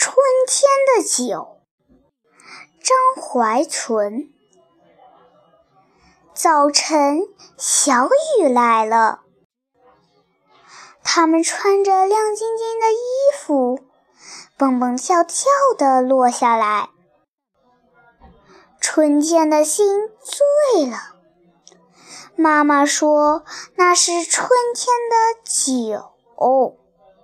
春天的酒，张怀存。早晨，小雨来了，他们穿着亮晶晶的衣服，蹦蹦跳跳地落下来。春天的心醉了。妈妈说：“那是春天的酒。”